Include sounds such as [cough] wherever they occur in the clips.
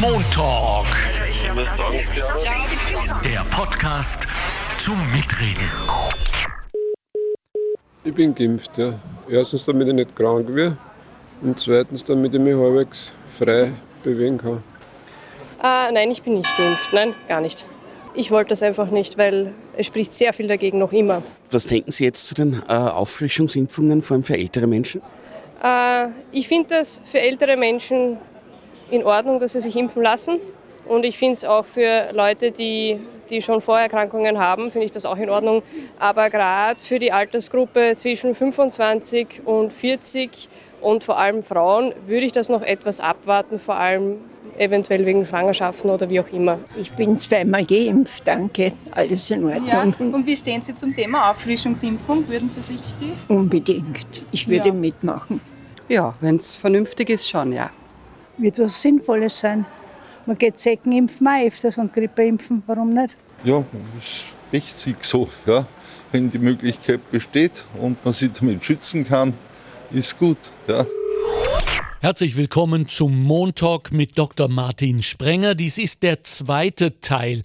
Montalk. Der Podcast zum Mitreden. Ich bin geimpft, ja. Erstens, damit ich nicht krank werde und zweitens, damit ich mich halbwegs frei bewegen kann. Äh, nein, ich bin nicht geimpft. Nein, gar nicht. Ich wollte das einfach nicht, weil es spricht sehr viel dagegen noch immer. Was denken Sie jetzt zu den äh, Auffrischungsimpfungen, vor allem für ältere Menschen? Äh, ich finde das für ältere Menschen in Ordnung, dass sie sich impfen lassen. Und ich finde es auch für Leute, die, die schon Vorerkrankungen haben, finde ich das auch in Ordnung. Aber gerade für die Altersgruppe zwischen 25 und 40 und vor allem Frauen würde ich das noch etwas abwarten, vor allem eventuell wegen Schwangerschaften oder wie auch immer. Ich bin zweimal geimpft, danke. Alles in Ordnung. Ja. Und wie stehen Sie zum Thema Auffrischungsimpfung? Würden Sie sich die? Unbedingt. Ich würde Ja. mitmachen. Ja, wenn es vernünftig ist, schon, ja. Wird was Sinnvolles sein. Man geht Zecken impfen auch öfters und Grippe impfen, warum nicht? Ja, ist richtig so. Ja. Wenn die Möglichkeit besteht und man sich damit schützen kann, ist gut. Ja. Herzlich willkommen zum Montalk mit Dr. Martin Sprenger. Dies ist der zweite Teil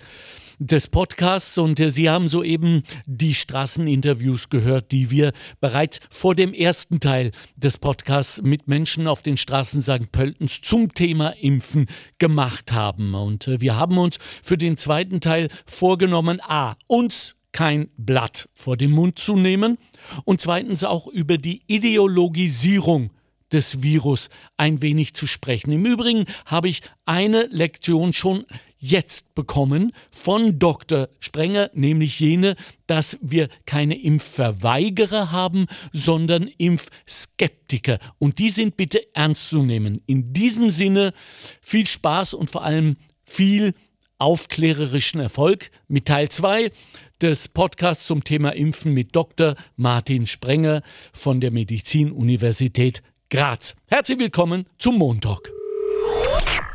des Podcasts und äh, Sie haben soeben die Straßeninterviews gehört, die wir bereits vor dem ersten Teil des Podcasts mit Menschen auf den Straßen St. Pöltens zum Thema Impfen gemacht haben. Und äh, wir haben uns für den zweiten Teil vorgenommen, a, uns kein Blatt vor den Mund zu nehmen und zweitens auch über die Ideologisierung des Virus ein wenig zu sprechen. Im Übrigen habe ich eine Lektion schon jetzt bekommen von Dr. Sprenger, nämlich jene, dass wir keine Impfverweigerer haben, sondern Impfskeptiker. Und die sind bitte ernst zu nehmen. In diesem Sinne viel Spaß und vor allem viel aufklärerischen Erfolg mit Teil 2 des Podcasts zum Thema Impfen mit Dr. Martin Sprenger von der Medizinuniversität Graz. Herzlich willkommen zum Montalk.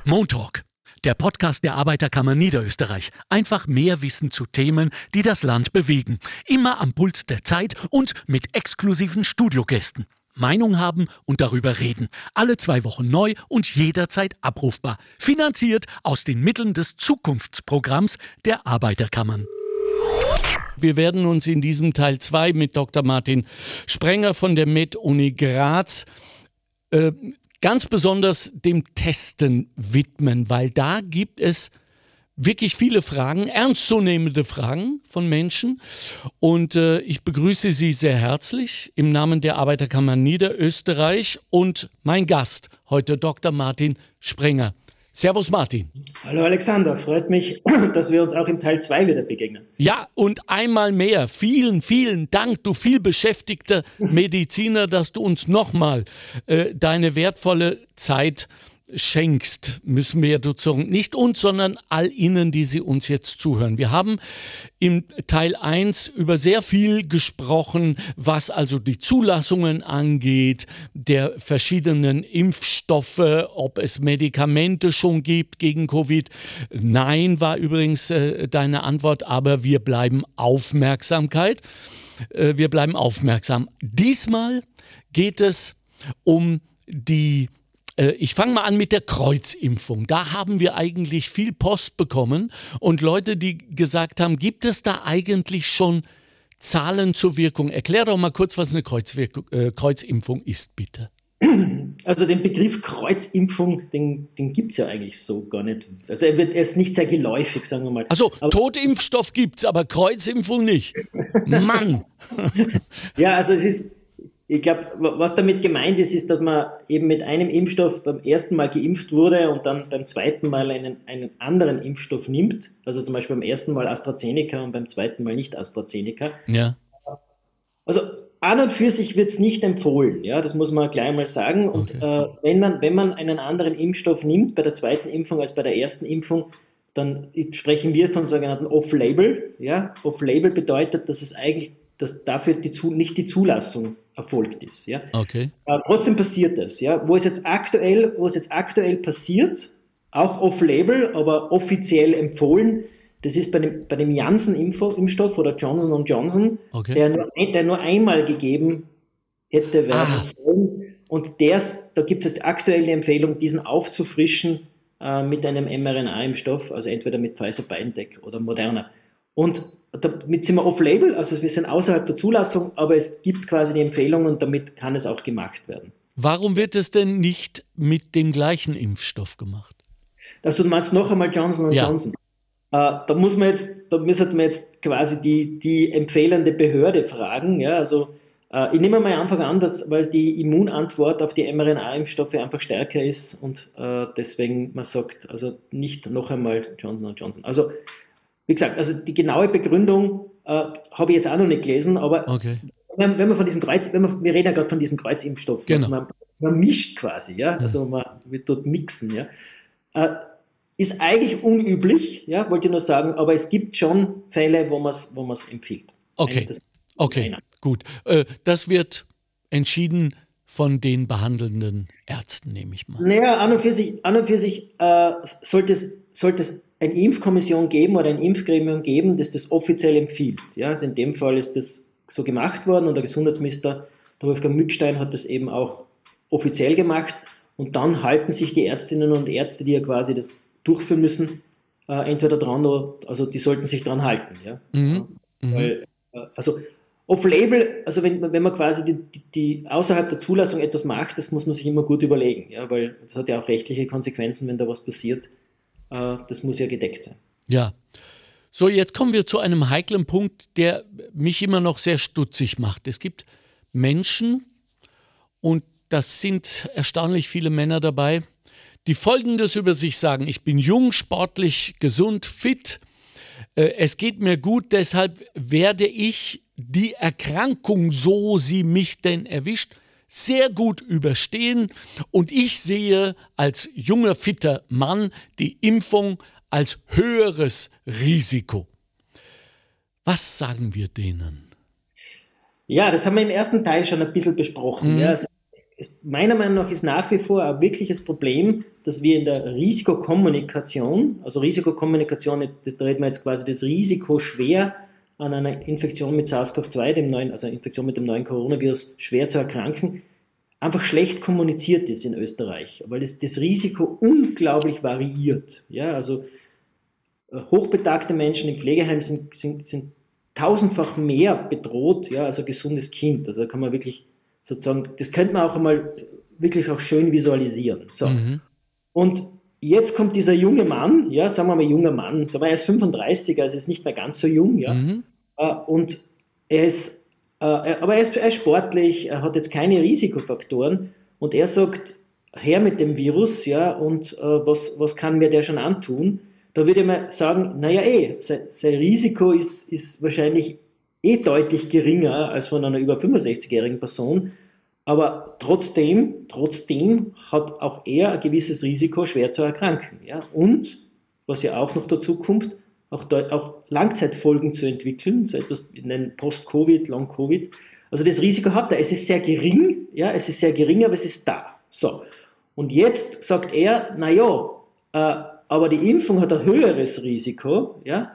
Montalk, der Podcast der Arbeiterkammer Niederösterreich. Einfach mehr Wissen zu Themen, die das Land bewegen. Immer am Puls der Zeit und mit exklusiven Studiogästen. Meinung haben und darüber reden. Alle zwei Wochen neu und jederzeit abrufbar. Finanziert aus den Mitteln des Zukunftsprogramms der Arbeiterkammern. Wir werden uns in diesem Teil 2 mit Dr. Martin Sprenger von der Med-Uni Graz äh, ganz besonders dem Testen widmen, weil da gibt es wirklich viele Fragen, ernstzunehmende Fragen von Menschen. Und äh, ich begrüße Sie sehr herzlich im Namen der Arbeiterkammer Niederösterreich und mein Gast heute Dr. Martin Sprenger. Servus Martin. Hallo Alexander, freut mich, [clears throat] dass wir uns auch im Teil 2 wieder begegnen. Ja, und einmal mehr, vielen, vielen Dank, du viel beschäftigter [laughs] Mediziner, dass du uns nochmal äh, deine wertvolle Zeit schenkst, müssen wir ja sozusagen nicht uns, sondern all Ihnen, die Sie uns jetzt zuhören. Wir haben im Teil 1 über sehr viel gesprochen, was also die Zulassungen angeht, der verschiedenen Impfstoffe, ob es Medikamente schon gibt gegen Covid. Nein, war übrigens äh, deine Antwort, aber wir bleiben Aufmerksamkeit. Äh, wir bleiben aufmerksam. Diesmal geht es um die ich fange mal an mit der Kreuzimpfung. Da haben wir eigentlich viel Post bekommen und Leute, die gesagt haben, gibt es da eigentlich schon Zahlen zur Wirkung? Erklär doch mal kurz, was eine Kreuzwirkung, äh, Kreuzimpfung ist, bitte. Also den Begriff Kreuzimpfung, den, den gibt es ja eigentlich so gar nicht. Also er, wird, er ist nicht sehr geläufig, sagen wir mal. Also Totimpfstoff gibt es, aber Kreuzimpfung nicht. Mann! [laughs] ja, also es ist, ich glaube, was damit gemeint ist, ist, dass man eben mit einem Impfstoff beim ersten Mal geimpft wurde und dann beim zweiten Mal einen, einen anderen Impfstoff nimmt. Also zum Beispiel beim ersten Mal AstraZeneca und beim zweiten Mal nicht AstraZeneca. Ja. Also an und für sich wird es nicht empfohlen, ja, das muss man gleich mal sagen. Und Okay. äh, wenn, man, wenn man einen anderen Impfstoff nimmt bei der zweiten Impfung als bei der ersten Impfung, dann sprechen wir von sogenannten Off-Label. Ja? Off-Label bedeutet, dass es eigentlich, dass dafür die, nicht die Zulassung erfolgt ist. Ja? Okay. Äh, trotzdem passiert das. Ja? Wo, es jetzt aktuell, wo es jetzt aktuell passiert, auch off-label, aber offiziell empfohlen, das ist bei dem, bei dem Janssen-Impfstoff oder Johnson Johnson, Okay. der, nur, der nur einmal gegeben hätte werden Ah. sollen. Und der, da gibt es aktuell die Empfehlung, diesen aufzufrischen äh, mit einem mRNA-Impfstoff, also entweder mit Pfizer BioNTech oder Moderna. Und damit sind wir off-label, also wir sind außerhalb der Zulassung, aber es gibt quasi die Empfehlung und damit kann es auch gemacht werden. Warum wird es denn nicht mit dem gleichen Impfstoff gemacht? Also du meinst noch einmal Johnson ja. Johnson. Äh, da muss man jetzt, da müsste man jetzt quasi die, die empfehlende Behörde fragen. Ja, also äh, ich nehme mal einfach an, dass, weil die Immunantwort auf die mRNA-Impfstoffe einfach stärker ist und äh, deswegen man sagt, also nicht noch einmal Johnson Johnson. Also wie gesagt, also die genaue Begründung äh, habe ich jetzt auch noch nicht gelesen, aber okay. wenn, wenn, man von diesem Kreuz, wenn man, wir reden ja gerade von diesem Kreuzimpfstoff, genau. also man, man, mischt quasi, ja, also man wird dort mixen, ja. Äh, ist eigentlich unüblich, ja, wollte ich nur sagen, aber es gibt schon Fälle, wo man es wo empfiehlt. Okay, das, das okay, gut. Äh, das wird entschieden von den behandelnden Ärzten, nehme ich mal. Naja, an und für sich, an und für sich äh, sollte, es, sollte es eine Impfkommission geben oder ein Impfgremium geben, das das offiziell empfiehlt. Ja, also in dem Fall ist das so gemacht worden und der Gesundheitsminister, der Wolfgang Mückstein, hat das eben auch offiziell gemacht. Und dann halten sich die Ärztinnen und Ärzte, die ja quasi das durchführen müssen, äh, entweder dran oder, also die sollten sich dran halten. Ja? Mhm. Mhm. Weil, äh, also off-label, also wenn, wenn man quasi die, die, die, außerhalb der Zulassung etwas macht, das muss man sich immer gut überlegen, ja? weil das hat ja auch rechtliche Konsequenzen, wenn da was passiert. Äh, das muss ja gedeckt sein. Ja. So, jetzt kommen wir zu einem heiklen Punkt, der mich immer noch sehr stutzig macht. Es gibt Menschen, und das sind erstaunlich viele Männer dabei, die Folgendes über sich sagen. Ich bin jung, sportlich, gesund, fit. Äh, es geht mir gut, deshalb werde ich die Erkrankung, so sie mich denn erwischt, sehr gut überstehen. Und ich sehe als junger, fitter Mann die Impfung als höheres Risiko. Was sagen wir denen? Ja, das haben wir im ersten Teil schon ein bisschen besprochen. Mhm. Ja, also meiner Meinung nach ist nach wie vor ein wirkliches Problem, dass wir in der Risikokommunikation, also Risikokommunikation, da reden wir jetzt quasi das Risiko schwer an einer Infektion mit SARS-CoV-2, dem neuen, also Infektion mit dem neuen Coronavirus, schwer zu erkranken, einfach schlecht kommuniziert ist in Österreich, weil das, das Risiko unglaublich variiert. Ja, also äh, hochbetagte Menschen im Pflegeheim sind, sind, sind tausendfach mehr bedroht ja, als ein gesundes Kind. Also da kann man wirklich sozusagen, das könnte man auch einmal wirklich auch schön visualisieren. So. Mhm. Und jetzt kommt dieser junge Mann, ja, sagen wir mal junger Mann, sagen wir, er ist 35, also ist nicht mehr ganz so jung, ja, mhm. Äh, und er ist, äh, aber er ist, sportlich, er hat jetzt keine Risikofaktoren und er sagt, her mit dem Virus, ja, und äh, was, was kann mir der schon antun? Da würde mal sagen, naja, eh, sein, sein Risiko ist, ist wahrscheinlich eh deutlich geringer als von einer über 65-jährigen Person. Aber trotzdem, trotzdem hat auch er ein gewisses Risiko, schwer zu erkranken. Ja? Und, was ja auch noch dazu kommt, auch, auch Langzeitfolgen zu entwickeln, so etwas wie ein Post-Covid, Long-Covid. Also das Risiko hat er. Es ist sehr gering, ja, es ist sehr gering, aber es ist da. So. Und jetzt sagt er, naja, äh, aber die Impfung hat ein höheres Risiko, ja,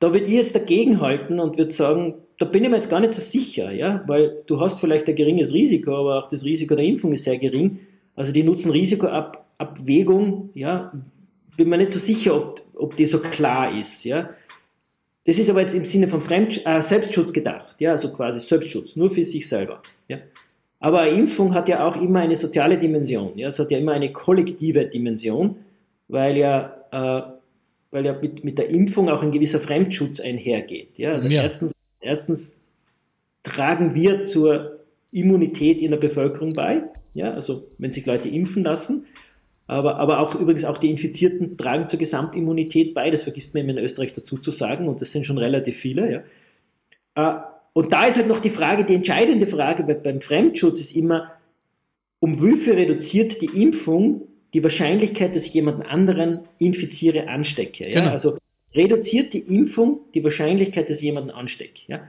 da würde ich jetzt dagegenhalten und würde sagen, da bin ich mir jetzt gar nicht so sicher, ja, weil du hast vielleicht ein geringes Risiko, aber auch das Risiko der Impfung ist sehr gering. Also die Nutzen-Risiko-Abwägung, ja, bin mir nicht so sicher, ob, ob die so klar ist, ja. Das ist aber jetzt im Sinne von Fremd äh, Selbstschutz gedacht, ja, also quasi Selbstschutz, nur für sich selber, ja. Aber eine Impfung hat ja auch immer eine soziale Dimension, ja, es hat ja immer eine kollektive Dimension, weil ja äh, weil ja mit, mit der Impfung auch ein gewisser Fremdschutz einhergeht. Ja? Also ja. Erstens, erstens tragen wir zur Immunität in der Bevölkerung bei, ja? also wenn sich Leute impfen lassen, aber, aber auch übrigens auch die Infizierten tragen zur Gesamtimmunität bei, das vergisst man in Österreich dazu zu sagen und das sind schon relativ viele. Ja? Äh, und da ist halt noch die Frage, die entscheidende Frage beim Fremdschutz ist immer, um wie viel reduziert die Impfung die Wahrscheinlichkeit, dass ich jemanden anderen infiziere, anstecke. Ja? Genau. Also reduziert die Impfung die Wahrscheinlichkeit, dass ich jemanden anstecke. Ja?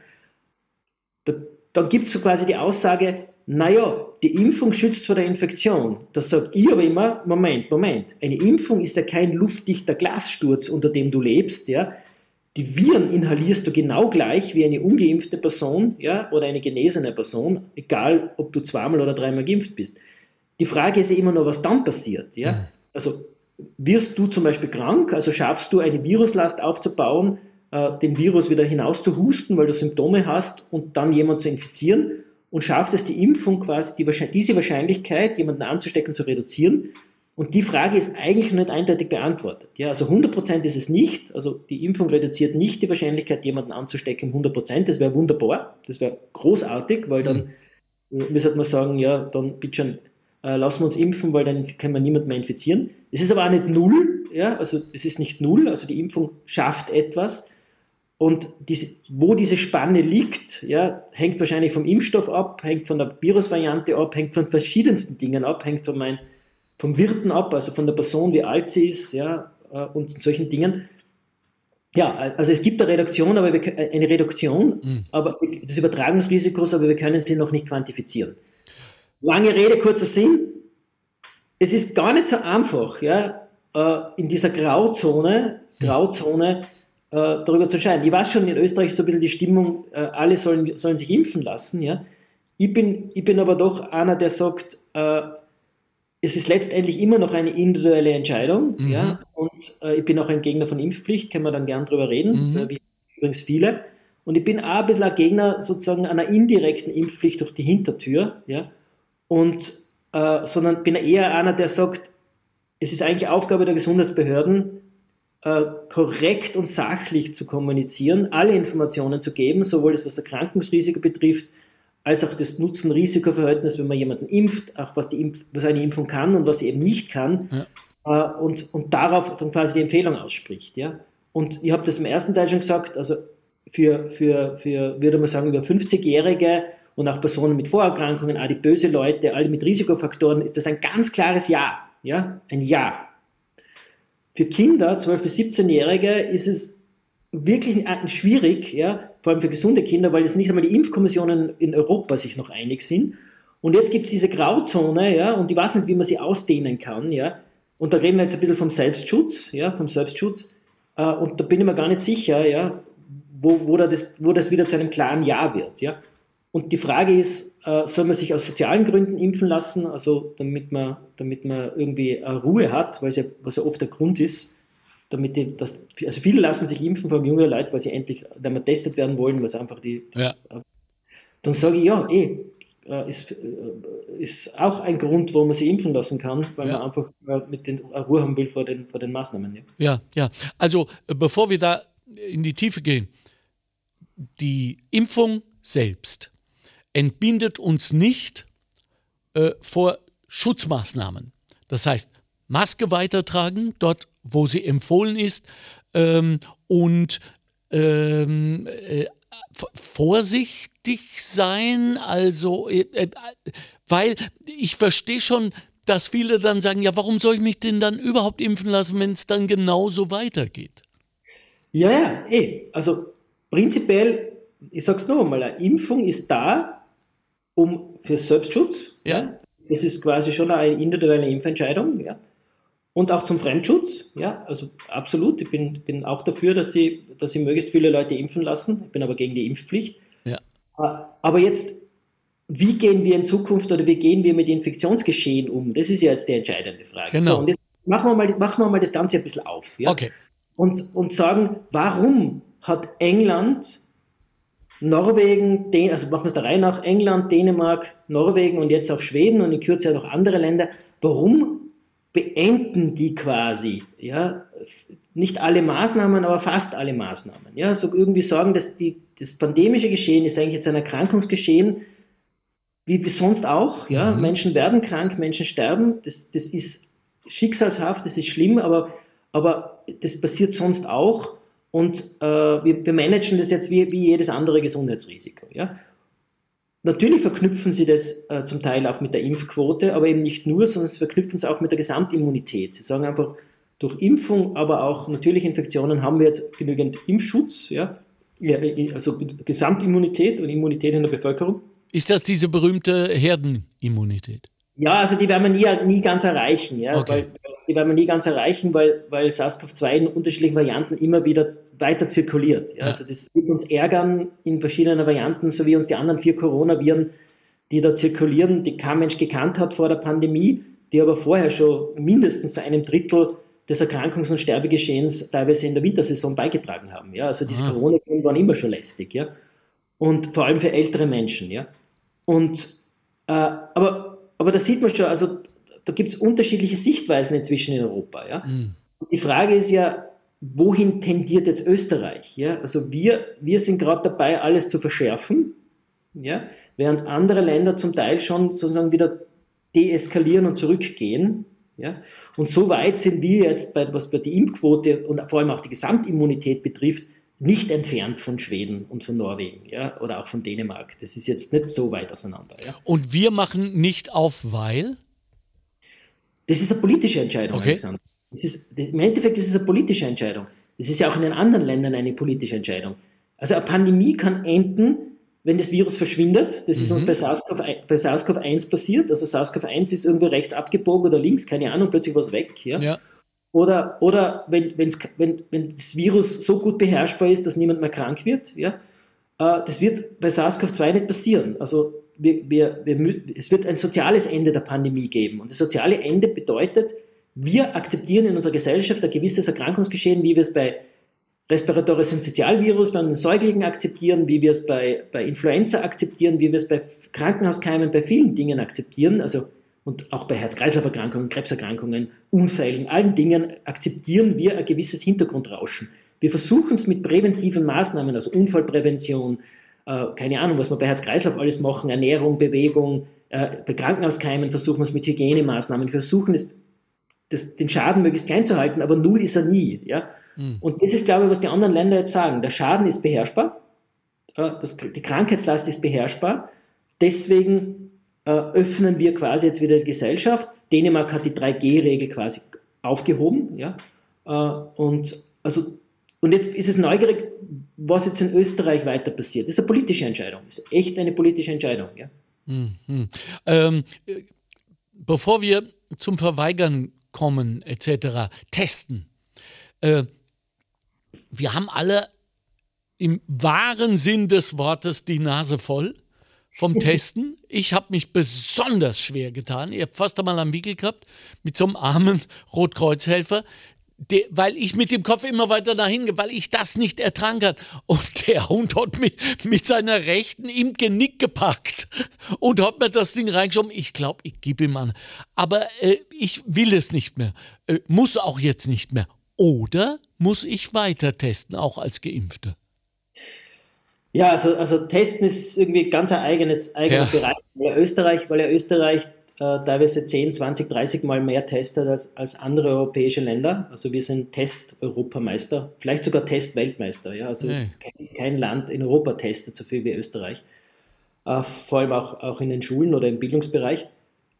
Da, dann gibt es so quasi die Aussage, naja, die Impfung schützt vor der Infektion. Das sage ich aber immer, Moment, Moment, eine Impfung ist ja kein luftdichter Glassturz, unter dem du lebst, ja. Die Viren inhalierst du genau gleich wie eine ungeimpfte Person, ja, oder eine genesene Person, egal ob du zweimal oder dreimal geimpft bist. Die Frage ist ja immer nur, was dann passiert. Ja? Mhm. Also wirst du zum Beispiel krank, also schaffst du eine Viruslast aufzubauen, äh, den Virus wieder hinaus zu husten, weil du Symptome hast und dann jemanden zu infizieren und schafft es die Impfung quasi, die, diese Wahrscheinlichkeit, jemanden anzustecken, zu reduzieren. Und die Frage ist eigentlich noch nicht eindeutig beantwortet. Ja, also 100% ist es nicht. Also die Impfung reduziert nicht die Wahrscheinlichkeit, jemanden anzustecken, 100%. Das wäre wunderbar. Das wäre großartig, weil dann mhm. müsste man sagen, ja, dann bitte schon, äh, lassen wir uns impfen, weil dann können wir niemanden mehr infizieren. Es ist aber auch nicht null. Ja, also es ist nicht null. Also die Impfung schafft etwas. Und diese, wo diese Spanne liegt, ja, hängt wahrscheinlich vom Impfstoff ab, hängt von der Virusvariante ab, hängt von verschiedensten Dingen ab, hängt von mein, vom Wirten ab, also von der Person, wie alt sie ist, ja, äh, und solchen Dingen. Ja, also es gibt eine Reduktion, aber wir, äh, eine Reduktion, mhm. aber des Übertragungsrisikos, aber wir können sie noch nicht quantifizieren. Lange Rede, kurzer Sinn. Es ist gar nicht so einfach, ja, äh, in dieser Grauzone, Grauzone darüber zu entscheiden. Ich weiß schon, in Österreich ist so ein bisschen die Stimmung, alle sollen, sollen sich impfen lassen, ja. Ich bin, ich bin aber doch einer, der sagt, es ist letztendlich immer noch eine individuelle Entscheidung. Mhm. Ja? Und äh, ich bin auch ein Gegner von Impfpflicht, können wir dann gern drüber reden, mhm. äh, wie übrigens viele. Und ich bin auch ein bisschen ein Gegner sozusagen einer indirekten Impfpflicht durch die Hintertür. Ja? Und, äh, sondern bin eher einer, der sagt, es ist eigentlich Aufgabe der Gesundheitsbehörden, äh, korrekt und sachlich zu kommunizieren, alle Informationen zu geben, sowohl das, was Erkrankungsrisiko betrifft, als auch das Nutzen-Risiko-Verhältnis, wenn man jemanden impft, auch was, die Impf was eine Impfung kann und was sie eben nicht kann, ja. äh, und, und darauf dann quasi die Empfehlung ausspricht. Ja? Und ich habe das im ersten Teil schon gesagt, also für, für, für würde man sagen, über 50-Jährige und auch Personen mit Vorerkrankungen, auch die böse Leute, alle mit Risikofaktoren, ist das ein ganz klares Ja. Ja? Ein Ja. Für Kinder, 12- bis 17-Jährige, ist es wirklich schwierig, ja, vor allem für gesunde Kinder, weil jetzt nicht einmal die Impfkommissionen in Europa sich noch einig sind. Und jetzt gibt es diese Grauzone, ja, und ich weiß nicht, wie man sie ausdehnen kann, ja. Und da reden wir jetzt ein bisschen vom Selbstschutz, ja, vom Selbstschutz. Äh, und da bin ich mir gar nicht sicher, ja, wo, wo, da das, wo das wieder zu einem klaren Ja wird, ja. Und die Frage ist, äh, soll man sich aus sozialen Gründen impfen lassen, also damit man, damit man irgendwie äh, Ruhe hat, weil ja, was ja oft der Grund ist, damit die, das, also viele lassen sich impfen, vor allem junge Leute, weil sie endlich mal testet werden wollen, was einfach die, die ja. dann sage ich, ja, eh, äh, ist, äh, ist auch ein Grund, warum man sich impfen lassen kann, weil ja. man einfach äh, mit den Ruhe haben will vor den, vor den Maßnahmen. Ja. ja, ja. Also bevor wir da in die Tiefe gehen, die Impfung selbst entbindet uns nicht äh, vor Schutzmaßnahmen. Das heißt, Maske weitertragen, dort wo sie empfohlen ist ähm, und ähm, äh, vorsichtig sein, also äh, äh, weil ich verstehe schon, dass viele dann sagen, ja, warum soll ich mich denn dann überhaupt impfen lassen, wenn es dann genauso weitergeht? Ja, ja, eh. Also prinzipiell, ich sage es noch einmal, eine Impfung ist da, um für Selbstschutz. Ja. Das ist quasi schon eine individuelle Impfentscheidung. Ja und auch zum Fremdschutz. Ja, also absolut. Ich bin, bin auch dafür, dass sie, dass sie möglichst viele Leute impfen lassen. Ich bin aber gegen die Impfpflicht. Ja. Aber jetzt, wie gehen wir in Zukunft oder wie gehen wir mit Infektionsgeschehen um? Das ist ja jetzt die entscheidende Frage. Genau. So, und jetzt machen wir, mal, machen wir mal das Ganze ein bisschen auf. Ja? Okay. Und, und sagen, warum hat England, Norwegen, Den, also machen wir es der Reihe nach, England, Dänemark, Norwegen und jetzt auch Schweden und in Kürze auch noch andere Länder, warum beenden die quasi, ja, nicht alle Maßnahmen, aber fast alle Maßnahmen. Ja, so irgendwie sagen, dass die, das pandemische Geschehen ist eigentlich jetzt ein Erkrankungsgeschehen, wie, wie sonst auch. Ja, mhm. Menschen werden krank, Menschen sterben. Das, das ist schicksalshaft, das ist schlimm, aber, aber das passiert sonst auch. Und äh, wir, wir managen das jetzt wie, wie jedes andere Gesundheitsrisiko. Ja? Natürlich verknüpfen sie das äh, zum Teil auch mit der Impfquote, aber eben nicht nur, sondern sie verknüpfen es auch mit der Gesamtimmunität. Sie sagen einfach, durch Impfung, aber auch natürliche Infektionen haben wir jetzt genügend Impfschutz, ja? also Gesamtimmunität und Immunität in der Bevölkerung. Ist das diese berühmte Herdenimmunität? Ja, also die werden wir nie, nie ganz erreichen, ja, okay. weil, die werden wir nie ganz erreichen, weil, weil SARS-CoV-2 in unterschiedlichen Varianten immer wieder weiter zirkuliert. Ja. Ja. Also das wird uns ärgern in verschiedenen Varianten, so wie uns die anderen vier Coronaviren, die da zirkulieren, die kein Mensch gekannt hat vor der Pandemie, die aber vorher schon mindestens zu einem Drittel des Erkrankungs- und Sterbegeschehens teilweise in der Wintersaison beigetragen haben. Ja? Also diese Corona-Viren waren immer schon lästig. Ja? Und vor allem für ältere Menschen. Ja? Und, äh, aber, aber da sieht man schon, also da gibt es unterschiedliche Sichtweisen inzwischen in Europa. Ja? Mhm. Die Frage ist ja, wohin tendiert jetzt Österreich? Ja? Also wir, wir sind gerade dabei, alles zu verschärfen, ja? während andere Länder zum Teil schon sozusagen wieder deeskalieren und zurückgehen. Ja? Und so weit sind wir jetzt, bei, was bei die Impfquote und vor allem auch die Gesamtimmunität betrifft, nicht entfernt von Schweden und von Norwegen ja? oder auch von Dänemark. Das ist jetzt nicht so weit auseinander. Ja? Und wir machen nicht auf, weil? Das ist eine politische Entscheidung, Okay. Alexander. Ist, Im Endeffekt ist es eine politische Entscheidung. Das ist ja auch in den anderen Ländern eine politische Entscheidung. Also eine Pandemie kann enden, wenn das Virus verschwindet. Das ist uns bei SARS-CoV-1 bei SARS-CoV-1 passiert. Also SARS-CoV-1 ist irgendwo rechts abgebogen oder links, keine Ahnung, plötzlich war es weg. Ja? Ja. Oder, oder wenn, wenn, wenn das Virus so gut beherrschbar ist, dass niemand mehr krank wird, ja, äh, das wird bei SARS-CoV-2 nicht passieren. Also wir, wir, wir, es wird ein soziales Ende der Pandemie geben. Und das soziale Ende bedeutet, wir akzeptieren in unserer Gesellschaft ein gewisses Erkrankungsgeschehen, wie wir es bei Respiratory Syncytialvirus bei den Säuglingen akzeptieren, wie wir es bei, bei Influenza akzeptieren, wie wir es bei Krankenhauskeimen, bei vielen Dingen akzeptieren, also und auch bei Herz-Kreislauf-Erkrankungen, Krebserkrankungen, Unfällen, allen Dingen akzeptieren wir ein gewisses Hintergrundrauschen. Wir versuchen es mit präventiven Maßnahmen, also Unfallprävention, äh, keine Ahnung, was wir bei Herz-Kreislauf alles machen, Ernährung, Bewegung, äh, bei Krankenhauskeimen versuchen wir es mit Hygienemaßnahmen, versuchen es, das, den Schaden möglichst klein zu halten, aber null ist er nie. Ja? Und das ist, glaube ich, was die anderen Länder jetzt sagen. Der Schaden ist beherrschbar, äh, das, die Krankheitslast ist beherrschbar, deswegen äh, öffnen wir quasi jetzt wieder die Gesellschaft. Dänemark hat die 3G-Regel quasi aufgehoben. Ja? Äh, und, also, und jetzt ist es neugierig, was jetzt in Österreich weiter passiert. Das ist eine politische Entscheidung. Das ist echt eine politische Entscheidung. Ja? Mhm. Ähm, äh, bevor wir zum Verweigern kommen, etc., testen. Äh, wir haben alle im wahren Sinn des Wortes die Nase voll vom [laughs] Testen. Ich habe mich besonders schwer getan. Ich habe fast einmal am Wickel gehabt mit so einem armen Rotkreuzhelfer, der, weil ich mit dem Kopf immer weiter dahin, gehe, weil ich das nicht ertragen kann. Und der Hund hat mich mit seiner Rechten im Genick gepackt und hat mir das Ding reingeschoben. Ich glaube, ich gebe ihm an. Aber äh, ich will es nicht mehr. Äh, muss auch jetzt nicht mehr. Oder muss ich weiter testen, auch als Geimpfter? Ja, also, also Testen ist irgendwie ganz ein eigenes, eigener Ja. Bereich, weil ja Österreich, weil ja Österreich teilweise 10, 20, 30 Mal mehr testet als, als andere europäische Länder. Also wir sind Test-Europameister, vielleicht sogar Test-Weltmeister. Ja? Also Hey. kein, kein Land in Europa testet so viel wie Österreich. Äh, vor allem auch, auch in den Schulen oder im Bildungsbereich.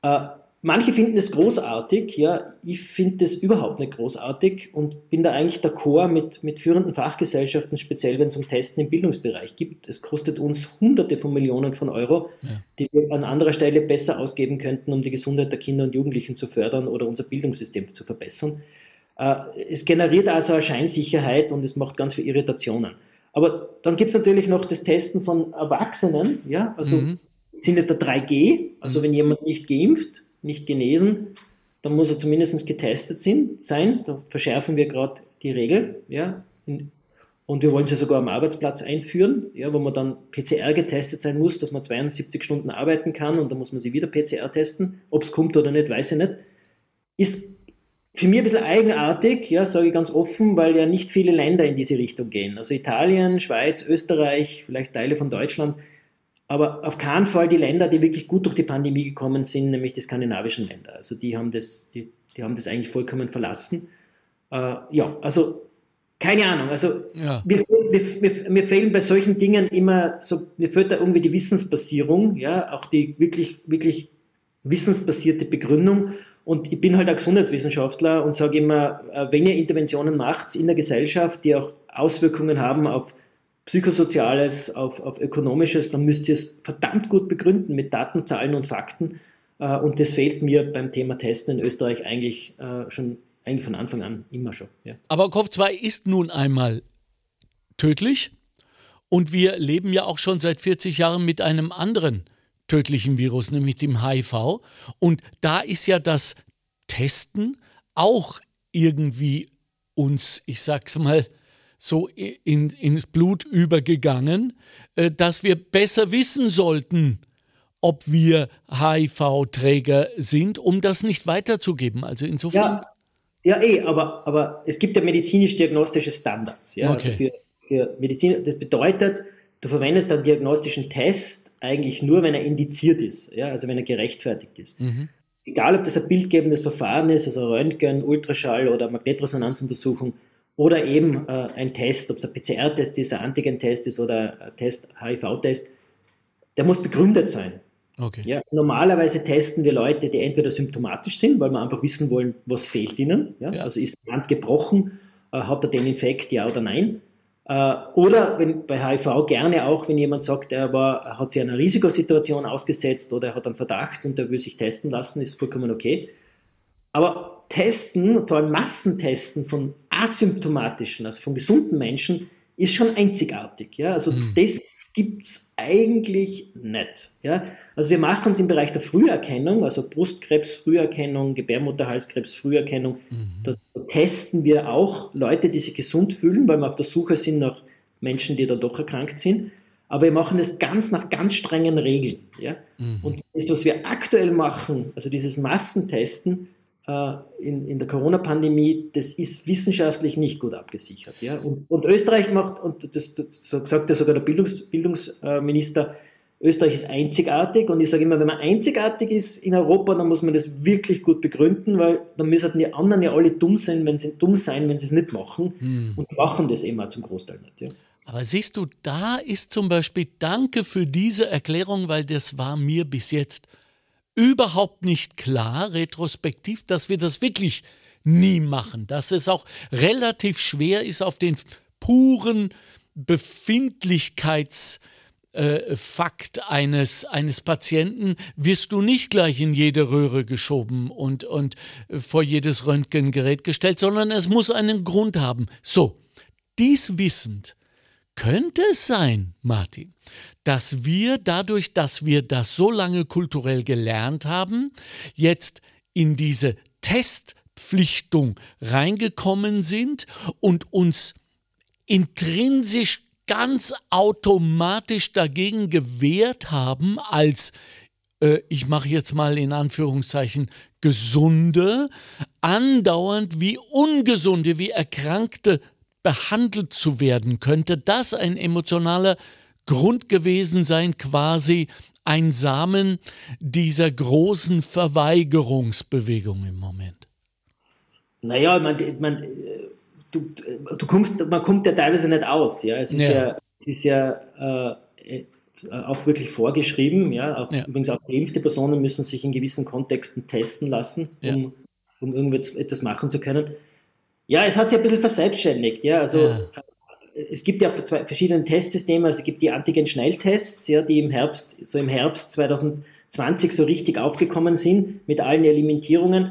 Äh, manche finden es großartig, ja, ich finde es überhaupt nicht großartig und bin da eigentlich d'accord mit, mit führenden Fachgesellschaften, speziell wenn es um Testen im Bildungsbereich geht. Es kostet uns Hunderte von Millionen von Euro, die wir an anderer Stelle besser ausgeben könnten, um die Gesundheit der Kinder und Jugendlichen zu fördern oder unser Bildungssystem zu verbessern. Äh, es generiert also eine Scheinsicherheit und es macht ganz viele Irritationen. Aber dann gibt es natürlich noch das Testen von Erwachsenen, ja, also Mhm. im Sinne der 3G, also wenn jemand nicht geimpft, nicht genesen, dann muss er zumindest getestet sein. Da verschärfen wir gerade die Regel, ja. Und wir wollen sie sogar am Arbeitsplatz einführen, ja, wo man dann PCR getestet sein muss, dass man 72 Stunden arbeiten kann und dann muss man sie wieder PCR testen. Ob es kommt oder nicht, weiß ich nicht. Ist für mich ein bisschen eigenartig, ja, sage ich ganz offen, weil ja nicht viele Länder in diese Richtung gehen. Also Italien, Schweiz, Österreich, vielleicht Teile von Deutschland, aber auf keinen Fall die Länder, die wirklich gut durch die Pandemie gekommen sind, nämlich die skandinavischen Länder. Also die haben das, die, die haben das eigentlich vollkommen verlassen. Äh, ja, also keine Ahnung. Also Ja. mir, mir, mir, fehlen bei solchen Dingen immer so, mir fehlt da irgendwie die Wissensbasierung, ja, auch die wirklich, wirklich wissensbasierte Begründung. Und ich bin halt ein Gesundheitswissenschaftler und sage immer, äh, wenn ihr Interventionen macht in der Gesellschaft, die auch Auswirkungen haben auf Psychosoziales, auf, auf Ökonomisches, dann müsst ihr es verdammt gut begründen mit Daten, Zahlen und Fakten. Äh, Und das fehlt mir beim Thema Testen in Österreich eigentlich äh, schon eigentlich von Anfang an immer schon. Ja. Aber Kopf-2 ist nun einmal tödlich und wir leben ja auch schon seit 40 Jahren mit einem anderen tödlichen Virus, nämlich dem HIV. Und da ist ja das Testen auch irgendwie uns, ich sag's mal, so in, ins Blut übergegangen, äh, dass wir besser wissen sollten, ob wir HIV-Träger sind, um das nicht weiterzugeben. Also insofern. Ja, ja eh, aber, aber es gibt ja medizinisch-diagnostische Standards. Ja? Also okay. Also für, für Medizin, das bedeutet, du verwendest einen diagnostischen Test eigentlich nur, wenn er indiziert ist, ja? also wenn er gerechtfertigt ist. Mhm. Egal, ob das ein bildgebendes Verfahren ist, also Röntgen, Ultraschall oder Magnetresonanzuntersuchung, oder eben äh, ein Test, ob es ein PCR-Test ist, ein Antigen-Test ist oder ein Test, HIV-Test, der muss begründet sein. Okay. Ja, normalerweise testen wir Leute, die entweder symptomatisch sind, weil wir einfach wissen wollen, was fehlt ihnen. Ja? ja. Also ist die Hand gebrochen, äh, hat er den Infekt, ja oder nein. Äh, oder wenn, bei HIV gerne auch, wenn jemand sagt, er, war, hat sich einer Risikosituation ausgesetzt oder er hat einen Verdacht und er will sich testen lassen, ist vollkommen okay. Aber Testen, vor allem Massentesten von asymptomatischen, also von gesunden Menschen, ist schon einzigartig. Ja? Also mhm. das gibt es eigentlich nicht. Ja? Also wir machen es im Bereich der Früherkennung, also Brustkrebs-Früherkennung, Gebärmutterhalskrebs-Früherkennung. Mhm. Da, da, testen wir auch Leute, die sich gesund fühlen, weil wir auf der Suche sind nach Menschen, die dann doch erkrankt sind. Aber wir machen das ganz nach ganz strengen Regeln. Ja? Mhm. Und das, was wir aktuell machen, also dieses Massentesten, in, in der Corona-Pandemie, das ist wissenschaftlich nicht gut abgesichert. Ja? Und, und Österreich macht, und das, das sagt ja sogar der Bildungs, Bildungsminister, Österreich ist einzigartig und ich sage immer, wenn man einzigartig ist in Europa, dann muss man das wirklich gut begründen, weil dann müssen die anderen ja alle dumm sein, wenn sie dumm sein, wenn sie es nicht machen hm. und machen das immer zum Großteil nicht. Ja. Aber siehst du, da ist zum Beispiel Danke für diese Erklärung, weil das war mir bis jetzt überhaupt nicht klar, retrospektiv, dass wir das wirklich nie machen, dass es auch relativ schwer ist, auf den puren Befindlichkeitsfakt äh, eines, eines Patienten wirst du nicht gleich in jede Röhre geschoben und, und vor jedes Röntgengerät gestellt, sondern es muss einen Grund haben. So, dies wissend, könnte es sein, Martin, dass wir dadurch, dass wir das so lange kulturell gelernt haben, jetzt in diese Testpflichtung reingekommen sind und uns intrinsisch ganz automatisch dagegen gewehrt haben, als äh, ich mache jetzt mal in Anführungszeichen gesunde, andauernd wie ungesunde, wie erkrankte behandelt zu werden, könnte das ein emotionaler Grund gewesen sein, quasi ein Samen dieser großen Verweigerungsbewegung im Moment? Naja, man, man, du, du kommst, man kommt ja teilweise nicht aus. Ja? Es ist ja, ja, es ist ja äh, auch wirklich vorgeschrieben. Ja? Auch, ja. Übrigens auch geimpfte Personen müssen sich in gewissen Kontexten testen lassen, um, um irgendetwas machen zu können. Ja, es hat sich ein bisschen verselbstständigt. Ja? Also, ja. Äh, es gibt ja auch zwei verschiedene Testsysteme. Also es gibt die Antigen-Schnelltests, ja, die im Herbst, so im Herbst 2020 so richtig aufgekommen sind mit allen Elimentierungen.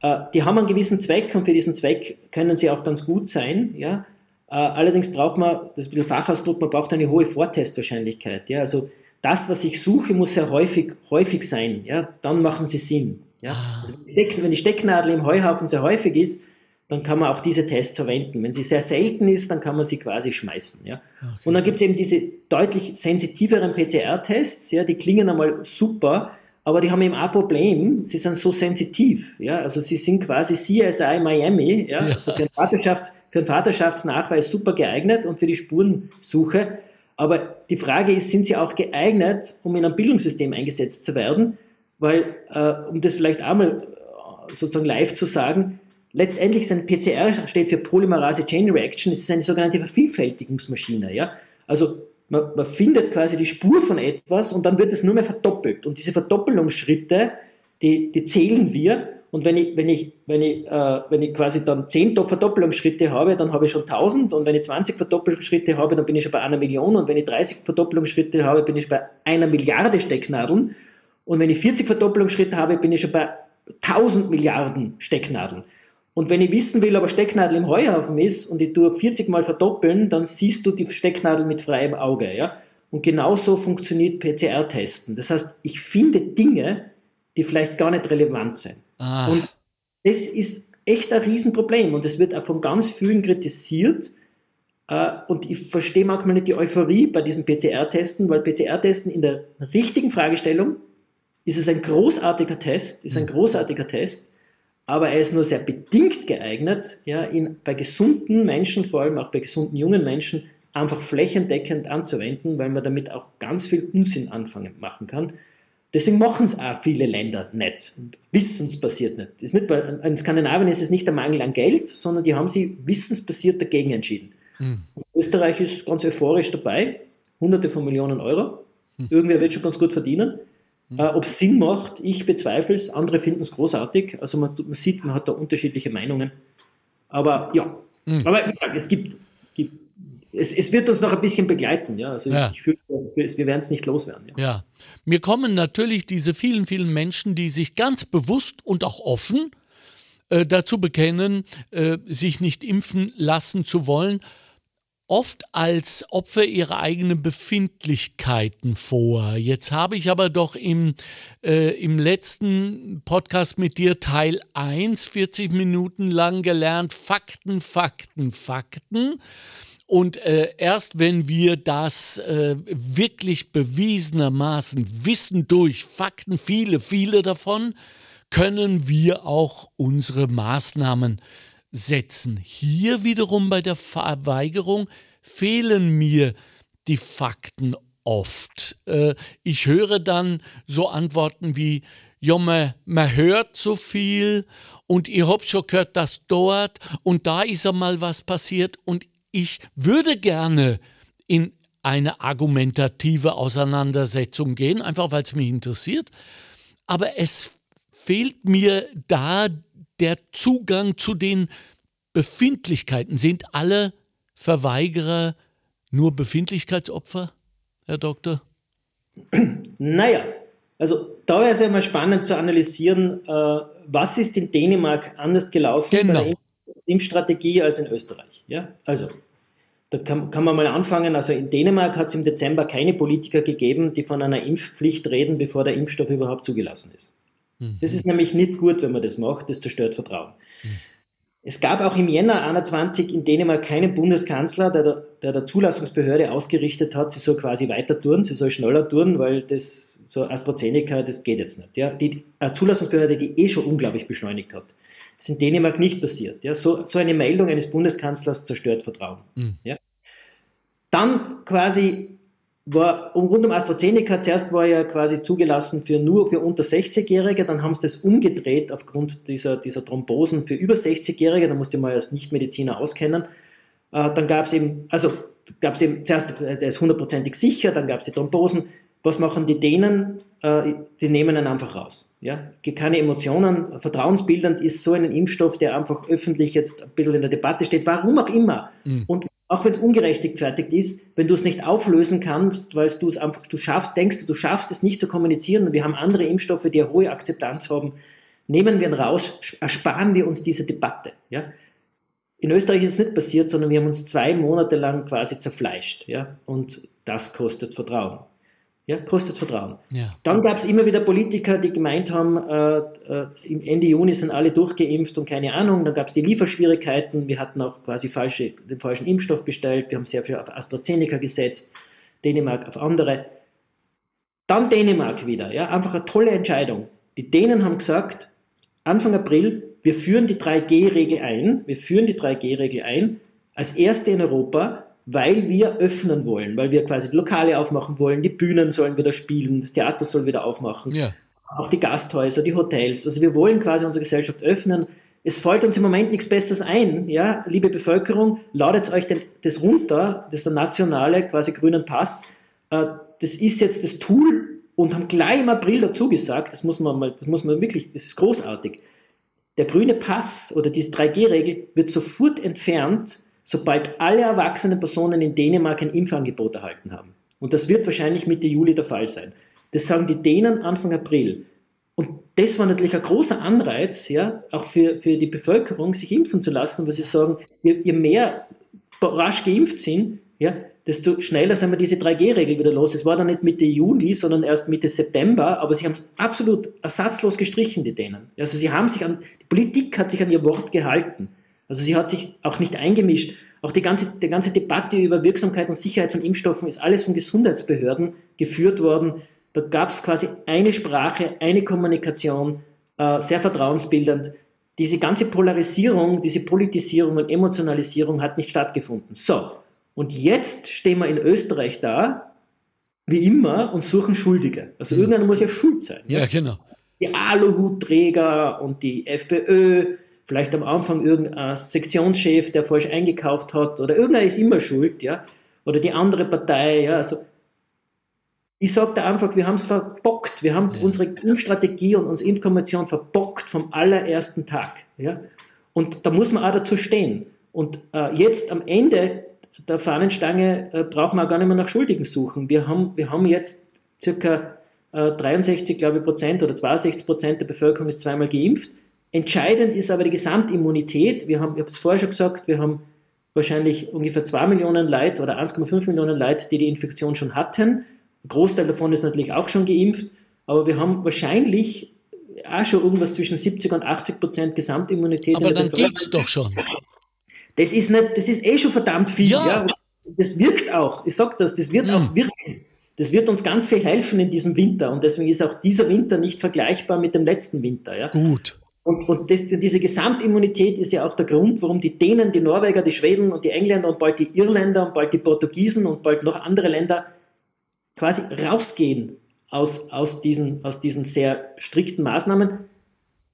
Äh, die haben einen gewissen Zweck und für diesen Zweck können sie auch ganz gut sein. Ja? Äh, allerdings braucht man, das ist ein bisschen Fachausdruck, man braucht eine hohe Vortestwahrscheinlichkeit. Ja? Also das, was ich suche, muss sehr häufig, häufig sein. Ja? Dann machen sie Sinn. Ja? Ah. Also wenn die Stecknadel im Heuhaufen sehr häufig ist, dann kann man auch diese Tests verwenden. Wenn sie sehr selten ist, dann kann man sie quasi schmeißen. Ja? Okay. Und dann gibt es eben diese deutlich sensitiveren PCR-Tests, ja, die klingen einmal super, aber die haben eben ein Problem, sie sind so sensitiv. Ja? Also sie sind quasi CSI Miami, ja? ja. Also für, einen Vaterschafts-, für einen Vaterschaftsnachweis super geeignet und für die Spurensuche. Aber die Frage ist, sind sie auch geeignet, um in einem Bildungssystem eingesetzt zu werden? Weil, äh, um das vielleicht einmal äh, sozusagen live zu sagen, letztendlich ist ein PCR steht für Polymerase Chain Reaction, es ist eine sogenannte Vervielfältigungsmaschine. Ja? Also man, man, findet quasi die Spur von etwas und dann wird es nur mehr verdoppelt. Und diese Verdoppelungsschritte, die, die zählen wir. Und wenn ich, wenn ich, wenn ich, äh, wenn ich quasi dann 10 Verdoppelungsschritte habe, dann habe ich schon 1000. Und wenn ich 20 Verdoppelungsschritte habe, dann bin ich schon bei einer Million. Und wenn ich 30 Verdoppelungsschritte habe, bin ich bei einer Milliarde Stecknadeln. Und wenn ich 40 Verdoppelungsschritte habe, bin ich schon bei 1000 Milliarden Stecknadeln. Und wenn ich wissen will, ob eine Stecknadel im Heuhaufen ist und ich tue 40 Mal verdoppeln, dann siehst du die Stecknadel mit freiem Auge. Ja? Und genauso funktioniert PCR-Testen. Das heißt, ich finde Dinge, die vielleicht gar nicht relevant sind. Ah. Und das ist echt ein Riesenproblem und es wird auch von ganz vielen kritisiert. Äh, und ich verstehe manchmal nicht die Euphorie bei diesen PCR-Testen, weil PCR-Testen in der richtigen Fragestellung ist es ein großartiger Test, ist ein großartiger Test, aber er ist nur sehr bedingt geeignet, ja, ihn bei gesunden Menschen, vor allem auch bei gesunden jungen Menschen, einfach flächendeckend anzuwenden, weil man damit auch ganz viel Unsinn anfangen machen kann. Deswegen machen es auch viele Länder nicht. Wissensbasiert nicht. Das ist nicht weil in Skandinavien ist es nicht der Mangel an Geld, sondern die haben sich wissensbasiert dagegen entschieden. Hm. Österreich ist ganz euphorisch dabei, hunderte von Millionen Euro. Hm. Irgendwer wird schon ganz gut verdienen. Äh, Ob es Sinn macht, ich bezweifle es, andere finden es großartig. Also man, man, sieht, man hat da unterschiedliche Meinungen. Aber ja, hm. aber wie gesagt, es gibt, gibt es, es, wird uns noch ein bisschen begleiten. Ja? Also ja. ich fühle, wir werden es nicht loswerden. Ja. ja. Mir kommen natürlich diese vielen, vielen Menschen, die sich ganz bewusst und auch offen äh, dazu bekennen, äh, sich nicht impfen lassen zu wollen, oft als Opfer ihrer eigenen Befindlichkeiten vor. Jetzt habe ich aber doch im, äh, im letzten Podcast mit dir Teil 1, 40 Minuten lang gelernt, Fakten, Fakten, Fakten. Und äh, erst wenn wir das äh, wirklich bewiesenermaßen wissen durch Fakten, viele, viele davon, können wir auch unsere Maßnahmen setzen. Hier wiederum bei der Verweigerung fehlen mir die Fakten oft. Äh, ich höre dann so Antworten wie, ja, man, man hört so viel und ihr habt schon gehört, dass dort und da ist einmal was passiert und ich würde gerne in eine argumentative Auseinandersetzung gehen, einfach weil es mich interessiert. Aber es fehlt mir da der Zugang zu den Befindlichkeiten. Sind alle Verweigerer nur Befindlichkeitsopfer, Herr Doktor? Naja, also da wäre es ja mal spannend zu analysieren, äh, was ist in Dänemark anders gelaufen genau. bei der Impfstrategie als in Österreich. Ja? Also, da kann, kann man mal anfangen. Also in Dänemark hat es im Dezember keine Politiker gegeben, die von einer Impfpflicht reden, bevor der Impfstoff überhaupt zugelassen ist. Mhm. Das ist nämlich nicht gut, wenn man das macht, das zerstört Vertrauen. Mhm. Es gab auch im Jänner 21 in Dänemark keinen Bundeskanzler, der der, der Zulassungsbehörde ausgerichtet hat, sie soll quasi weiter tun, sie soll schneller tun, weil das so AstraZeneca, das geht jetzt nicht. Ja, die Zulassungsbehörde, die eh schon unglaublich beschleunigt hat. Das ist in Dänemark nicht passiert. Ja, so, so eine Meldung eines Bundeskanzlers zerstört Vertrauen. Mhm. Ja. Dann quasi war um, rund um AstraZeneca, zuerst war ja quasi zugelassen für nur für unter 60-Jährige, dann haben sie das umgedreht aufgrund dieser, dieser Thrombosen für über 60-Jährige, da musste man als Nichtmediziner auskennen. Äh, dann gab es eben, also gab es eben zuerst, äh, der ist hundertprozentig sicher, dann gab es die Thrombosen, was machen die Dänen? Äh, die nehmen ihn einfach raus. Ja? Keine Emotionen. Vertrauensbildend ist so ein Impfstoff, der einfach öffentlich jetzt ein bisschen in der Debatte steht, warum auch immer. Mhm. Und auch wenn es ungerechtfertigt ist, wenn du es nicht auflösen kannst, weil du es einfach, du schaffst, denkst du, schaffst es nicht zu kommunizieren und wir haben andere Impfstoffe, die eine hohe Akzeptanz haben, nehmen wir ihn raus, ersparen wir uns diese Debatte. Ja? In Österreich ist es nicht passiert, sondern wir haben uns zwei Monate lang quasi zerfleischt. Ja? Und das kostet Vertrauen. Ja, kostet Vertrauen. Ja. Dann gab es immer wieder Politiker, die gemeint haben, äh, äh, im Ende Juni sind alle durchgeimpft und keine Ahnung. Dann gab es die Lieferschwierigkeiten. Wir hatten auch quasi falsche, den falschen Impfstoff bestellt. Wir haben sehr viel auf AstraZeneca gesetzt, Dänemark auf andere. Dann Dänemark wieder. Ja, einfach eine tolle Entscheidung. Die Dänen haben gesagt, Anfang April, wir führen die 3G-Regel ein. Wir führen die 3G-Regel ein als erste in Europa weil wir öffnen wollen, weil wir quasi die Lokale aufmachen wollen, die Bühnen sollen wieder spielen, das Theater soll wieder aufmachen, ja. auch die Gasthäuser, die Hotels. Also wir wollen quasi unsere Gesellschaft öffnen. Es fällt uns im Moment nichts Besseres ein, ja, liebe Bevölkerung, ladet euch den, das runter, das ist der nationale quasi grünen Pass. Äh, das ist jetzt das Tool und haben gleich im April dazu gesagt, das muss man mal, das muss man wirklich, das ist großartig. Der grüne Pass oder diese 3G-Regel wird sofort entfernt, sobald alle erwachsenen Personen in Dänemark ein Impfangebot erhalten haben. Und das wird wahrscheinlich Mitte Juli der Fall sein. Das sagen die Dänen Anfang April. Und das war natürlich ein großer Anreiz, ja, auch für, für die Bevölkerung, sich impfen zu lassen, weil sie sagen, je, je mehr rasch geimpft sind, ja, desto schneller sind wir diese 3G-Regel wieder los. Es war dann nicht Mitte Juni, sondern erst Mitte September, aber sie haben es absolut ersatzlos gestrichen, die Dänen. Also sie haben sich an, die Politik hat sich an ihr Wort gehalten. Also sie hat sich auch nicht eingemischt. Auch die ganze, die ganze Debatte über Wirksamkeit und Sicherheit von Impfstoffen ist alles von Gesundheitsbehörden geführt worden. Da gab es quasi eine Sprache, eine Kommunikation, äh, sehr vertrauensbildend. Diese ganze Polarisierung, diese Politisierung und Emotionalisierung hat nicht stattgefunden. So, und jetzt stehen wir in Österreich da, wie immer, und suchen Schuldige. Also mhm. irgendeiner muss ja schuld sein. Ja, ja genau. Die Aluhutträger und die FPÖ, vielleicht am Anfang irgendein Sektionschef, der falsch eingekauft hat, oder irgendeiner ist immer schuld, ja. Oder die andere Partei, ja. Also ich sage da einfach, wir haben es verbockt. Wir haben ja. unsere Impfstrategie und unsere Impfkonvention verbockt vom allerersten Tag. Ja? Und da muss man auch dazu stehen. Und äh, jetzt am Ende der Fahnenstange äh, brauchen wir auch gar nicht mehr nach Schuldigen suchen. Wir haben, wir haben jetzt circa äh, 63, glaube ich, Prozent oder 62 Prozent der Bevölkerung ist zweimal geimpft. Entscheidend ist aber die Gesamtimmunität. Wir haben, ich habe es vorher schon gesagt, wir haben wahrscheinlich ungefähr 2 Millionen Leute oder 1,5 Millionen Leute, die die Infektion schon hatten. Ein Großteil davon ist natürlich auch schon geimpft, aber wir haben wahrscheinlich auch schon irgendwas zwischen 70 und 80 Prozent Gesamtimmunität. Aber dann gilt es doch schon. Das ist, nicht, das ist eh schon verdammt viel. Ja. ja. Das wirkt auch. Ich sage das, das wird mhm. auch wirken. Das wird uns ganz viel helfen in diesem Winter. Und deswegen ist auch dieser Winter nicht vergleichbar mit dem letzten Winter. Ja? Gut. Und, und das, diese Gesamtimmunität ist ja auch der Grund, warum die Dänen, die Norweger, die Schweden und die Engländer und bald die Irländer und bald die Portugiesen und bald noch andere Länder quasi rausgehen aus, aus, diesen, aus diesen sehr strikten Maßnahmen,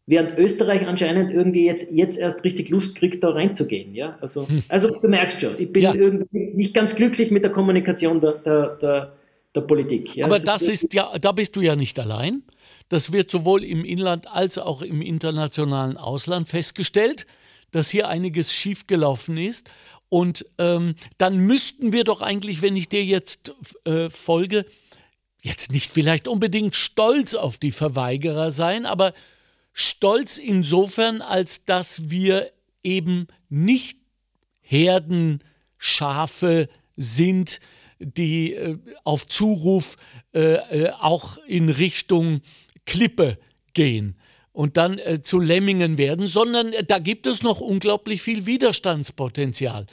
während Österreich anscheinend irgendwie jetzt, jetzt erst richtig Lust kriegt, da reinzugehen. Ja? Also, hm. also du merkst schon, ich bin ja. irgendwie nicht ganz glücklich mit der Kommunikation der, der, der, der Politik. Ja? Aber das ist ja, da bist du ja nicht allein. Das wird sowohl im Inland als auch im internationalen Ausland festgestellt, dass hier einiges schiefgelaufen ist. Und ähm, dann müssten wir doch eigentlich, wenn ich dir jetzt äh, folge, jetzt nicht vielleicht unbedingt stolz auf die Verweigerer sein, aber stolz insofern, als dass wir eben nicht Herdenschafe sind, die äh, auf Zuruf äh, äh auch in Richtung Klippe gehen und dann äh, zu Lemmingen werden, sondern äh, da gibt es noch unglaublich viel Widerstandspotenzial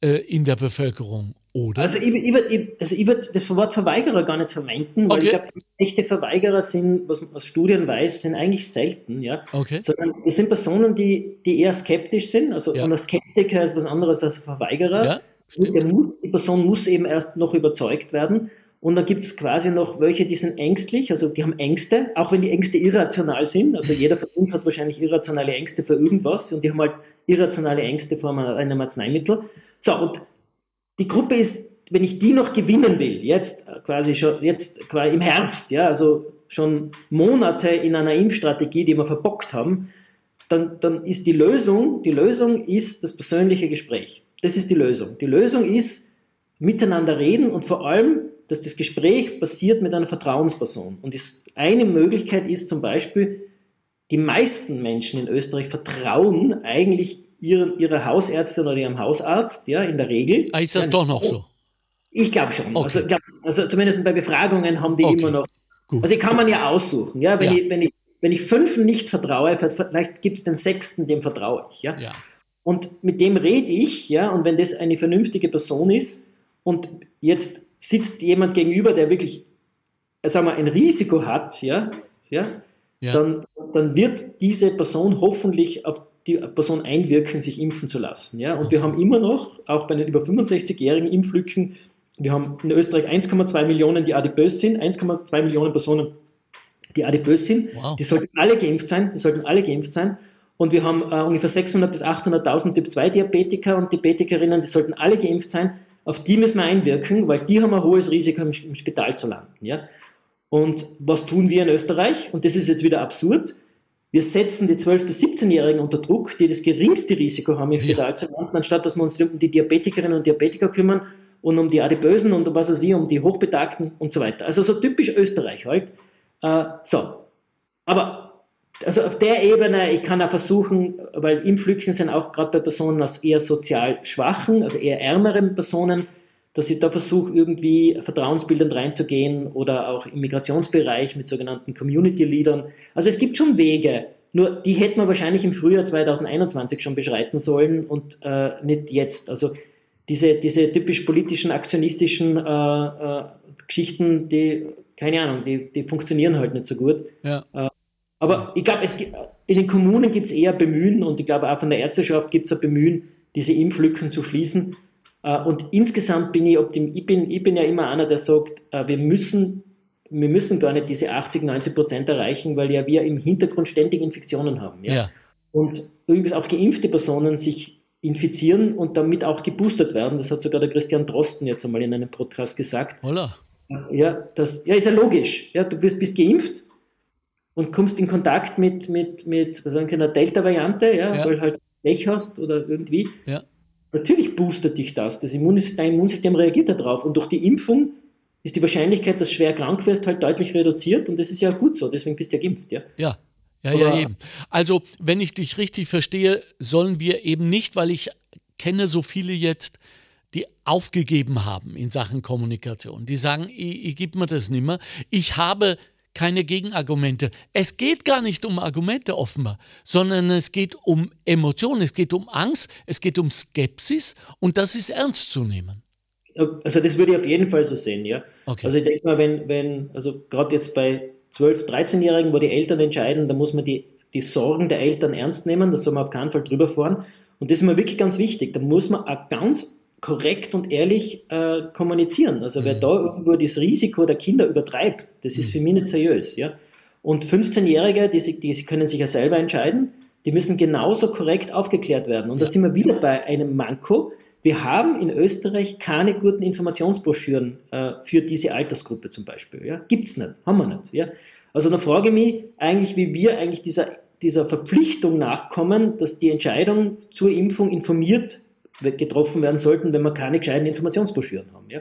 äh, in der Bevölkerung. Oder? Also ich, ich würde also würd das Wort Verweigerer gar nicht verwenden, weil okay. ich glaube, echte Verweigerer sind, was man aus Studien weiß, sind eigentlich selten, ja. Okay. Sondern es sind Personen, die, die eher skeptisch sind. Also ja. ein Skeptiker ist was anderes als ein Verweigerer. Ja, muss, die Person muss eben erst noch überzeugt werden. Und dann gibt es quasi noch welche, die sind ängstlich, also die haben Ängste, auch wenn die Ängste irrational sind. Also jeder von uns hat wahrscheinlich irrationale Ängste für irgendwas und die haben halt irrationale Ängste vor einem Arzneimittel. So, und die Gruppe ist, wenn ich die noch gewinnen will, jetzt quasi schon, jetzt quasi im Herbst, ja, also schon Monate in einer Impfstrategie, die wir verbockt haben, dann, dann ist die Lösung, die Lösung ist das persönliche Gespräch. Das ist die Lösung. Die Lösung ist miteinander reden und vor allem dass das Gespräch passiert mit einer Vertrauensperson. Und eine Möglichkeit ist zum Beispiel, die meisten Menschen in Österreich vertrauen eigentlich ihren, ihrer Hausärztin oder ihrem Hausarzt, ja, in der Regel. Ah, ist das doch noch so? Ich glaube schon. Okay. Also, glaub, also, zumindest bei Befragungen haben die okay. immer noch. Gut. Also kann man ja aussuchen. Ja? Wenn, ja. Ich, wenn, ich, wenn ich fünf nicht vertraue, vielleicht gibt es den sechsten, dem vertraue ich. Ja? ja? Und mit dem rede ich, ja, und wenn das eine vernünftige Person ist und jetzt sitzt jemand gegenüber, der wirklich, äh, sagen wir, ein Risiko hat, ja, ja, ja. Dann, dann wird diese Person hoffentlich auf die Person einwirken, sich impfen zu lassen. Ja? Und wir haben immer noch, auch bei den über 65-jährigen Impflücken, wir haben in Österreich 1,2 Millionen, die adipös sind, 1,2 Millionen Personen, die adipös sind. Wow. Die sollten alle geimpft sein, die sollten alle geimpft sein. Und wir haben äh, ungefähr 600.000 bis 800.000 Typ-2-Diabetiker und Diabetikerinnen, die sollten alle geimpft sein auf die müssen wir einwirken, weil die haben ein hohes Risiko, im, Spital zu landen. Ja? Und was tun wir in Österreich? Und das ist jetzt wieder absurd. Wir setzen die 12- bis 17-Jährigen unter Druck, die das geringste Risiko haben, im Spital ja. zu landen, anstatt dass wir uns um die Diabetikerinnen und Diabetiker kümmern und um die Adipösen und um was weiß ich, um die Hochbetagten und so weiter. Also so typisch Österreich halt. Äh, so. Aber also auf der Ebene, ich kann auch versuchen, weil Impflücken sind auch gerade bei Personen aus eher sozial schwachen, also eher ärmeren Personen, dass ich da versuche, irgendwie vertrauensbildend reinzugehen oder auch im Migrationsbereich mit sogenannten Community-Leadern. Also es gibt schon Wege, nur die hätten wir wahrscheinlich im Frühjahr 2021 schon beschreiten sollen und äh, nicht jetzt. Also diese, diese typisch politischen, aktionistischen äh, äh, Geschichten, die, keine Ahnung, die, die funktionieren halt nicht so gut. Ja. Aber ich glaube, in den Kommunen gibt es eher Bemühen und ich glaube auch von der Ärzteschaft gibt es ein Bemühen, diese Impflücken zu schließen. Äh, und insgesamt bin ich optimistisch. Ich bin, ich bin ja immer einer, der sagt, äh, wir müssen, wir müssen gar nicht diese 80, 90 Prozent erreichen, weil ja wir im Hintergrund ständig Infektionen haben. Ja? Ja. Und übrigens auch geimpfte Personen sich infizieren und damit auch geboostert werden. Das hat sogar der Christian Drosten jetzt einmal in einem Podcast gesagt. Holla. Ja, das ja, ist ja logisch. Ja, du bist, bist geimpft und kommst in Kontakt mit, mit, mit was sagen, einer Delta-Variante, ja, Ja. weil halt Pech hast oder irgendwie. Ja. Natürlich boostet dich das. das Immunsystem, dein Immunsystem reagiert darauf. Und durch die Impfung ist die Wahrscheinlichkeit, dass du schwer krank wirst, halt deutlich reduziert. Und das ist ja gut so. Deswegen bist du ja geimpft. Ja. Ja. Ja, ja, eben. Also, wenn ich dich richtig verstehe, sollen wir eben nicht, weil ich kenne so viele jetzt, die aufgegeben haben in Sachen Kommunikation. Die sagen, ich, ich gebe mir das nicht mehr. Ich habe keine Gegenargumente. Es geht gar nicht um Argumente offenbar, sondern es geht um Emotionen, es geht um Angst, es geht um Skepsis und das ist ernst zu nehmen. Also das würde ich auf jeden Fall so sehen, ja. Okay. Also ich denke mal, wenn, wenn, also gerade jetzt bei 12-, 13-Jährigen, wo die Eltern entscheiden, da muss man die, die Sorgen der Eltern ernst nehmen, da soll man auf keinen Fall drüber fahren. Und das ist mir wirklich ganz wichtig. Da muss man auch ganz korrekt und ehrlich äh, kommunizieren. Also wer da irgendwo das Risiko der Kinder übertreibt, das ist für mich nicht seriös, ja. Und 15-Jährige, die, die können sich ja selber entscheiden, die müssen genauso korrekt aufgeklärt werden. Und da sind wir wieder bei einem Manko. Wir haben in Österreich keine guten Informationsbroschüren äh, für diese Altersgruppe zum Beispiel. Ja? Gibt es nicht, haben wir nicht. Ja? Also da frage ich mich eigentlich, wie wir eigentlich dieser, dieser Verpflichtung nachkommen, dass die Entscheidung zur Impfung informiert getroffen werden sollten, wenn wir keine gescheiten Informationsbroschüren haben. Ja?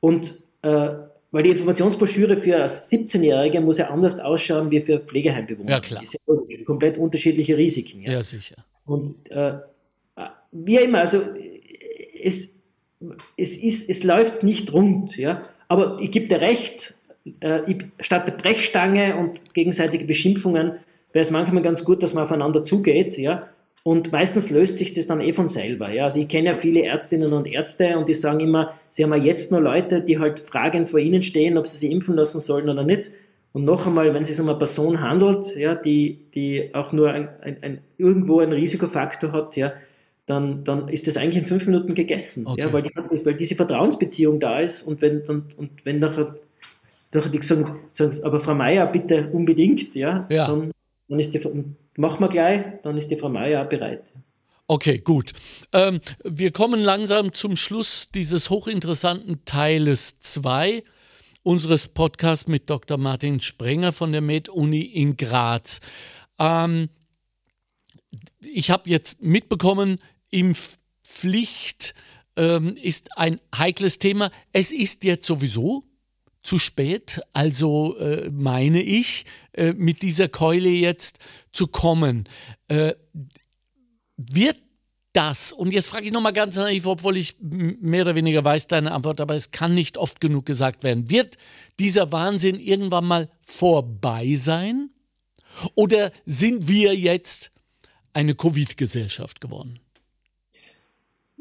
Und äh, weil die Informationsbroschüre für 17-Jährige muss ja anders ausschauen wie für Pflegeheimbewohner. Ja, klar. Das ja komplett unterschiedliche Risiken. Ja? Ja, sicher. Und äh, wie immer, also es, es, ist, es läuft nicht rund, ja. Aber ich gebe dir recht, äh, ich, statt der Brechstange und gegenseitige Beschimpfungen wäre es manchmal ganz gut, dass man aufeinander zugeht, ja. Und meistens löst sich das dann eh von selber. Ja. Also ich kenne ja viele Ärztinnen und Ärzte und die sagen immer, sie haben ja jetzt nur Leute, die halt fragend vor ihnen stehen, ob sie sich impfen lassen sollen oder nicht. Und noch einmal, wenn es sich um eine Person handelt, ja, die, die auch nur ein, ein, ein, irgendwo einen Risikofaktor hat, ja, dann, dann ist das eigentlich in fünf Minuten gegessen. Okay. Ja, weil, die, weil diese Vertrauensbeziehung da ist und wenn, und, und wenn nachher, nachher die sagen, sagen, aber Frau Meier, bitte unbedingt, ja, Ja. Dann, dann ist die, machen wir gleich, dann ist die Frau Meier auch bereit. Okay, gut. Ähm, wir kommen langsam zum Schluss dieses hochinteressanten Teiles 2 unseres Podcasts mit Dr. Martin Sprenger von der Med-Uni in Graz. Ähm, ich habe jetzt mitbekommen, Impfpflicht ähm, ist ein heikles Thema. Es ist jetzt sowieso zu spät, also äh, meine ich, äh, mit dieser Keule jetzt zu kommen. Äh, wird das, und jetzt frage ich nochmal ganz naiv, obwohl ich mehr oder weniger weiß deine Antwort, aber es kann nicht oft genug gesagt werden, wird dieser Wahnsinn irgendwann mal vorbei sein? Oder sind wir jetzt eine Covid-Gesellschaft geworden?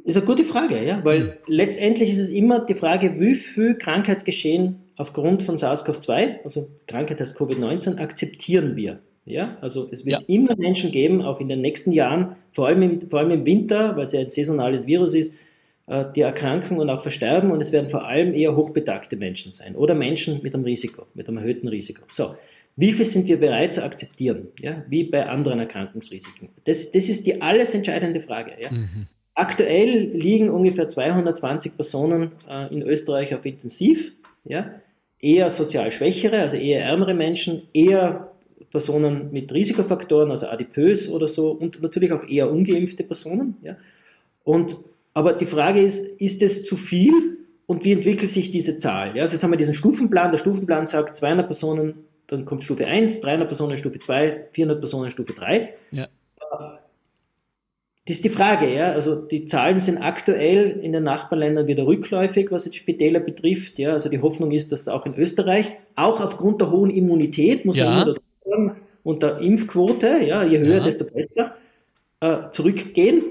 Ist eine gute Frage, ja, weil letztendlich ist es immer die Frage, wie viel Krankheitsgeschehen aufgrund von SARS-CoV-2, also Krankheit heißt Covid-19, akzeptieren wir. Ja, also es wird immer Menschen geben, auch in den nächsten Jahren, vor allem im, vor allem im Winter, weil es ja ein saisonales Virus ist, äh, die erkranken und auch versterben und es werden vor allem eher hochbetagte Menschen sein oder Menschen mit einem Risiko, mit einem erhöhten Risiko. So, wie viel sind wir bereit zu akzeptieren, ja, wie bei anderen Erkrankungsrisiken? Das, das ist die alles entscheidende Frage. Ja. Aktuell liegen ungefähr 220 Personen äh, in Österreich auf Intensiv. Ja? Eher sozial schwächere, also eher ärmere Menschen, eher Personen mit Risikofaktoren, also adipös oder so, und natürlich auch eher ungeimpfte Personen. Ja? Und, aber die Frage ist, ist es zu viel und wie entwickelt sich diese Zahl? Ja? Also jetzt haben wir diesen Stufenplan. Der Stufenplan sagt 200 Personen, dann kommt Stufe 1, 300 Personen Stufe 2, 400 Personen Stufe 3. Ja. Das ist die Frage, ja. Also die Zahlen sind aktuell in den Nachbarländern wieder rückläufig, was jetzt Spitäler betrifft. Ja, also die Hoffnung ist, dass auch in Österreich, auch aufgrund der hohen Immunität, muss Ja. man sagen, und der Impfquote, ja, je höher, Ja. desto besser, äh, zurückgehen.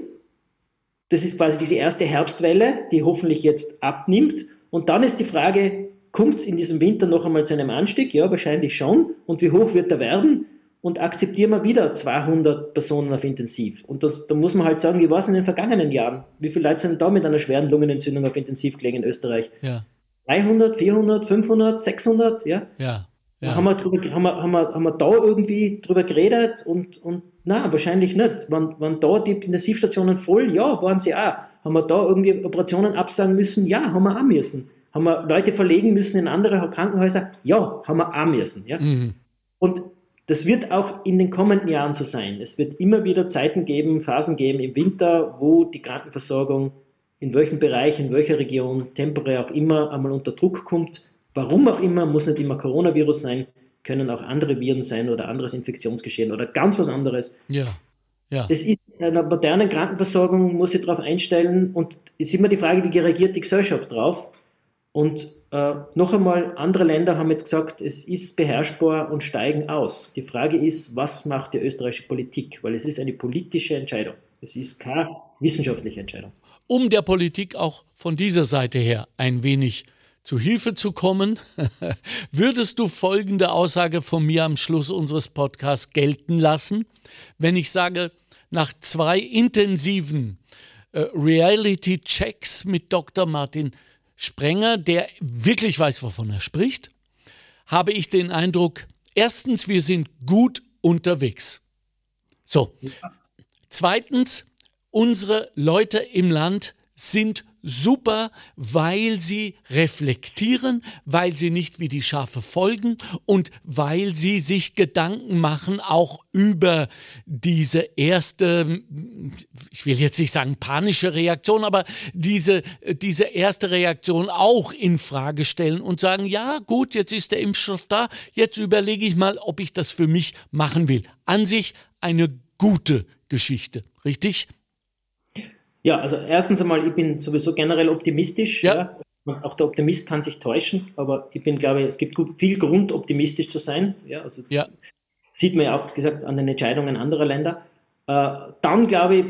Das ist quasi diese erste Herbstwelle, die hoffentlich jetzt abnimmt. Und dann ist die Frage, kommt es in diesem Winter noch einmal zu einem Anstieg? Ja, wahrscheinlich schon. Und wie hoch wird er werden? Und akzeptieren wir wieder 200 Personen auf Intensiv? Und das, da muss man halt sagen, wie war es in den vergangenen Jahren? Wie viele Leute sind da mit einer schweren Lungenentzündung auf Intensiv gelegen in Österreich? Ja, 300, 400, 500, 600? Ja? ja, Haben, ja. wir drüber, haben, wir, haben, wir, haben wir da irgendwie drüber geredet? Und, und na, wahrscheinlich nicht. Waren, waren da die Intensivstationen voll? Ja, waren sie auch. Haben wir da irgendwie Operationen absagen müssen? Ja, haben wir auch müssen. Haben wir Leute verlegen müssen in andere Krankenhäuser? Ja, haben wir auch müssen. Ja? Mhm. Und das wird auch in den kommenden Jahren so sein. Es wird immer wieder Zeiten geben, Phasen geben im Winter, wo die Krankenversorgung in welchem Bereich, in welcher Region, temporär auch immer einmal unter Druck kommt. Warum auch immer, muss nicht immer Coronavirus sein, können auch andere Viren sein oder anderes Infektionsgeschehen oder ganz was anderes. Ja, ja. Es ist in einer modernen Krankenversorgung, muss ich darauf einstellen und es ist immer die Frage, wie reagiert die Gesellschaft drauf? Und äh, noch einmal, andere Länder haben jetzt gesagt, es ist beherrschbar und steigen aus. Die Frage ist, was macht die österreichische Politik? Weil es ist eine politische Entscheidung. Es ist keine wissenschaftliche Entscheidung. um der Politik auch von dieser Seite her ein wenig zu Hilfe zu kommen, [laughs] würdest du folgende Aussage von mir am Schluss unseres Podcasts gelten lassen, wenn ich sage, nach zwei intensiven äh, Reality-Checks mit Dr. Martin Sprenger, der wirklich weiß, wovon er spricht, habe ich den Eindruck, erstens, wir sind gut unterwegs. So. Zweitens, unsere Leute im Land sind super, weil sie reflektieren, weil sie nicht wie die Schafe folgen und weil sie sich Gedanken machen, auch über diese erste, ich will jetzt nicht sagen panische Reaktion, aber diese, diese erste Reaktion auch in Frage stellen und sagen, ja gut, jetzt ist der Impfstoff da, jetzt überlege ich mal, ob ich das für mich machen will. An sich eine gute Geschichte, richtig? Ja, also erstens einmal, ich bin sowieso generell optimistisch. Ja. Ja. Auch der Optimist kann sich täuschen, aber ich bin, glaube, es gibt viel Grund, optimistisch zu sein. Ja, also Ja. sieht man ja auch gesagt an den Entscheidungen anderer Länder. Äh, dann, glaube ich,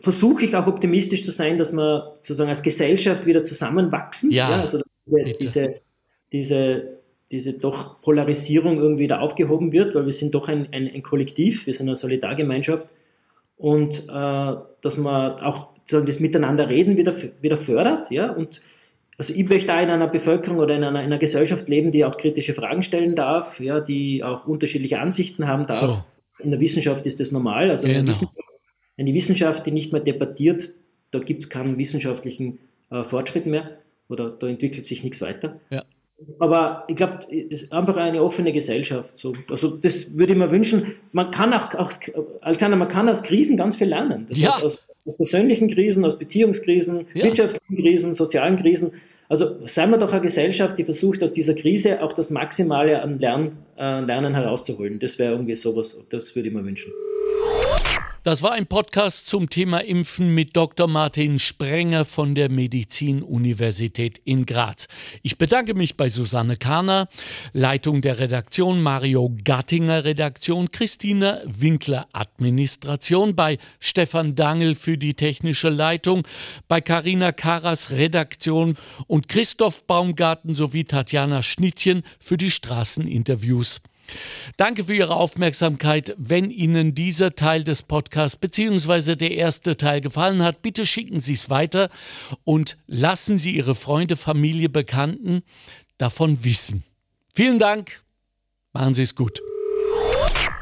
versuche ich auch optimistisch zu sein, dass wir sozusagen als Gesellschaft wieder zusammenwachsen. Ja, also diese, diese, diese, diese doch Polarisierung irgendwie wieder aufgehoben wird, weil wir sind doch ein, ein, ein Kollektiv, wir sind eine Solidargemeinschaft und äh, dass man auch sozusagen das Miteinanderreden wieder, wieder fördert, ja, und also ich möchte auch in einer Bevölkerung oder in einer, in einer Gesellschaft leben, die auch kritische Fragen stellen darf, ja, die auch unterschiedliche Ansichten haben darf. So. In der Wissenschaft ist das normal. Also eine, Genau. Wissenschaft, eine Wissenschaft, die nicht mehr debattiert, da gibt es keinen wissenschaftlichen äh, Fortschritt mehr oder da entwickelt sich nichts weiter. Ja. Aber ich glaube, es ist einfach eine offene Gesellschaft. So. Also das würde ich mir wünschen. Man kann auch, auch Alexander, man kann aus Krisen ganz viel lernen. Das Ja. heißt, aus, aus persönlichen Krisen, aus Beziehungskrisen, Ja. wirtschaftlichen Krisen, sozialen Krisen. Also seien wir doch eine Gesellschaft, die versucht, aus dieser Krise auch das Maximale an Lern, äh, Lernen herauszuholen. Das wäre irgendwie sowas, das würde ich mir wünschen. Das war ein Podcast zum Thema Impfen mit Dr. Martin Sprenger von der Medizinuniversität in Graz. Ich bedanke mich bei Susanne Kahner, Leitung der Redaktion, Mario Gattinger Redaktion, Christina Winkler Administration, bei Stefan Dangel für die technische Leitung, bei Karina Karas Redaktion und Christoph Baumgarten sowie Tatjana Schnittchen für die Straßeninterviews. Danke für Ihre Aufmerksamkeit. Wenn Ihnen dieser Teil des Podcasts bzw. der erste Teil gefallen hat, bitte schicken Sie es weiter und lassen Sie Ihre Freunde, Familie, Bekannten davon wissen. Vielen Dank. Machen Sie es gut.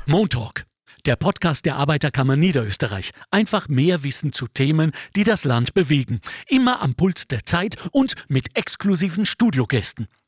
Montalk, der Podcast der Arbeiterkammer Niederösterreich. Einfach mehr Wissen zu Themen, die das Land bewegen. Immer am Puls der Zeit und mit exklusiven Studiogästen.